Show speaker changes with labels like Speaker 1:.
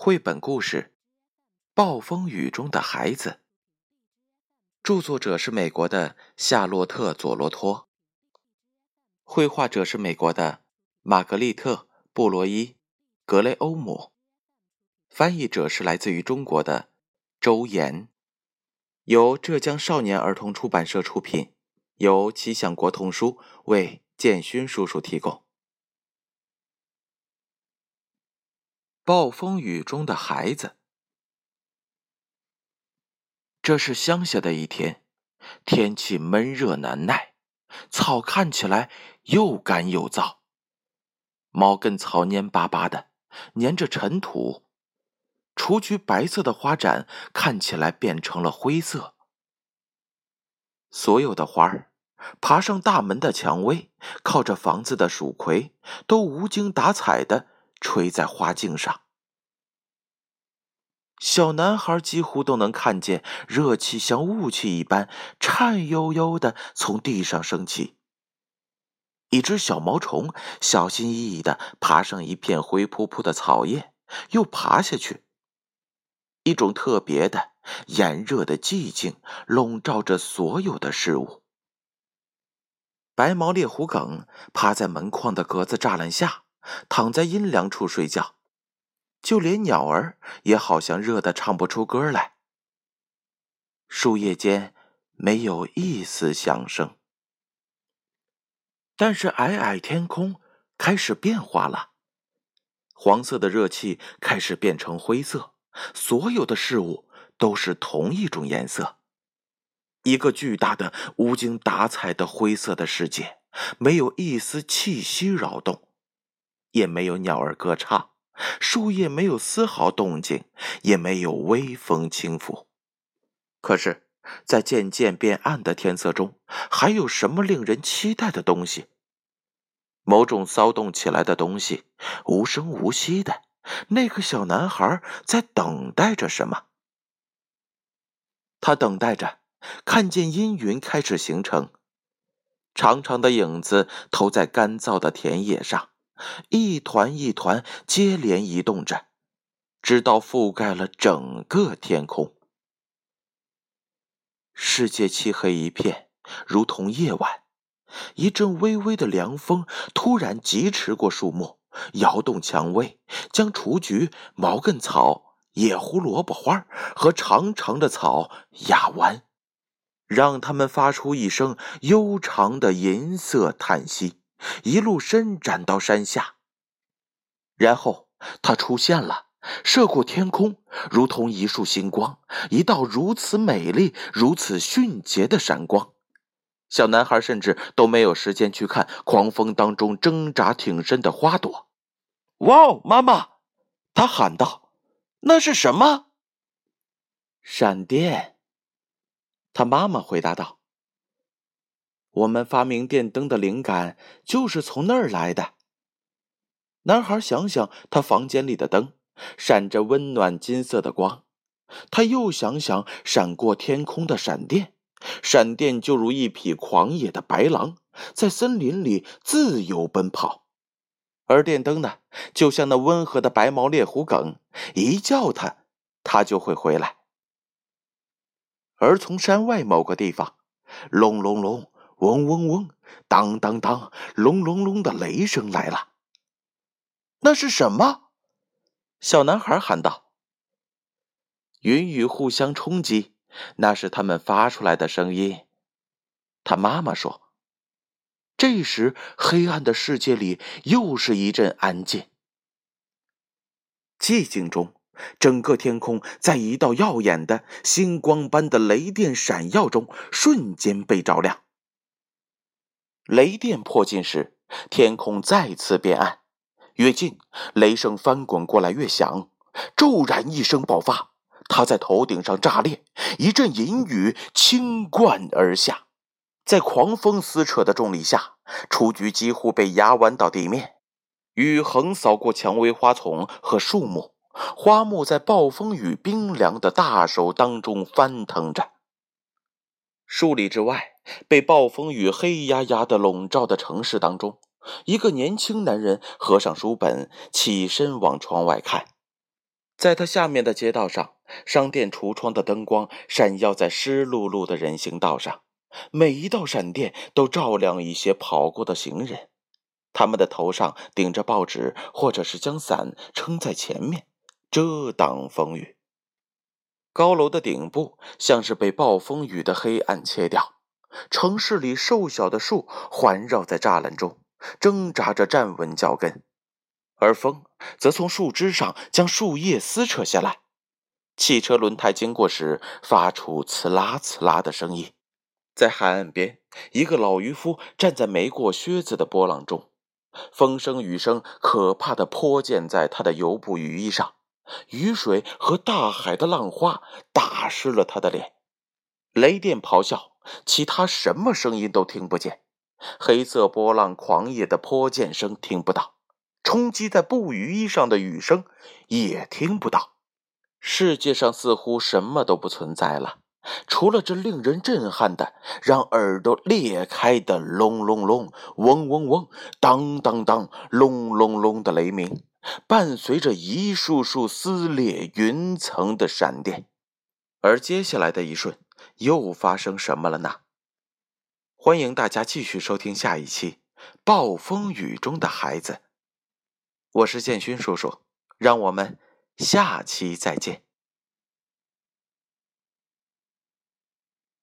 Speaker 1: 绘本故事《暴风雨中的孩子》，著作者是美国的夏洛特·佐罗托，绘画者是美国的玛格丽特·布罗伊·格雷欧姆，翻译者是来自于中国的周岩，由浙江少年儿童出版社出品，由奇想国童书为建勋叔叔提供。暴风雨中的孩子。这是乡下的一天，天气闷热难耐，草看起来又干又燥，毛根草蔫巴巴的，粘着尘土，雏菊白色的花盏看起来变成了灰色。所有的花儿，爬上大门的蔷薇，靠着房子的蜀葵，都无精打采的。吹在花茎上，小男孩几乎都能看见热气像雾气一般颤悠悠的从地上升起。一只小毛虫小心翼翼的爬上一片灰扑扑的草叶，又爬下去。一种特别的炎热的寂静笼罩着所有的事物。白毛猎狐梗趴在门框的格子栅栏下。躺在阴凉处睡觉，就连鸟儿也好像热得唱不出歌来。树叶间没有一丝响声，但是皑皑天空开始变化了，黄色的热气开始变成灰色，所有的事物都是同一种颜色，一个巨大的无精打采的灰色的世界，没有一丝气息扰动。也没有鸟儿歌唱，树叶没有丝毫动静，也没有微风轻拂。可是，在渐渐变暗的天色中，还有什么令人期待的东西？某种骚动起来的东西，无声无息的。那个小男孩在等待着什么？他等待着看见阴云开始形成，长长的影子投在干燥的田野上。一团一团接连移动着，直到覆盖了整个天空。世界漆黑一片，如同夜晚。一阵微微的凉风突然疾驰过树木，摇动蔷薇，将雏菊、毛茛草、野胡萝卜花和长长的草压弯，让它们发出一声悠长的银色叹息。一路伸展到山下，然后它出现了，射过天空，如同一束星光，一道如此美丽、如此迅捷的闪光。小男孩甚至都没有时间去看狂风当中挣扎挺身的花朵。哇哦，妈妈！他喊道：“那是什么？”闪电。他妈妈回答道。我们发明电灯的灵感就是从那儿来的。男孩想想他房间里的灯，闪着温暖金色的光；他又想想闪过天空的闪电，闪电就如一匹狂野的白狼，在森林里自由奔跑；而电灯呢，就像那温和的白毛猎狐梗，一叫它，它就会回来。而从山外某个地方，隆隆隆。嗡嗡嗡，当当当，隆隆隆的雷声来了。那是什么？小男孩喊道。云雨互相冲击，那是他们发出来的声音。他妈妈说。这时，黑暗的世界里又是一阵安静。寂静中，整个天空在一道耀眼的星光般的雷电闪耀中，瞬间被照亮。雷电迫近时，天空再次变暗，越近，雷声翻滚过来越响。骤然一声爆发，它在头顶上炸裂，一阵银雨倾灌而下，在狂风撕扯的重力下，雏菊几乎被压弯到地面。雨横扫过蔷薇花丛和树木，花木在暴风雨冰凉的大手当中翻腾着。数里之外。被暴风雨黑压压的笼罩的城市当中，一个年轻男人合上书本，起身往窗外看。在他下面的街道上，商店橱窗的灯光闪耀在湿漉漉的人行道上，每一道闪电都照亮一些跑过的行人，他们的头上顶着报纸，或者是将伞撑在前面，遮挡风雨。高楼的顶部像是被暴风雨的黑暗切掉，城市里瘦小的树环绕在栅栏中，挣扎着站稳脚跟。而风则从树枝上将树叶撕扯下来，汽车轮胎经过时发出刺啦刺啦的声音。在海岸边，一个老渔夫站在没过靴子的波浪中，风声雨声可怕的泼溅在他的油布雨衣上，雨水和大海的浪花打湿了他的脸。雷电咆哮，其他什么声音都听不见，黑色波浪狂野的泼溅声听不到。冲击在布雨衣上的雨声也听不到，世界上似乎什么都不存在了，除了这令人震撼的、让耳朵裂开的隆隆隆、嗡嗡嗡、当当当、隆隆隆的雷鸣，伴随着一束束撕裂云层的闪电。而接下来的一瞬，又发生什么了呢？欢迎大家继续收听下一期《暴风雨中的孩子》。我是建勋叔叔，让我们下期再见。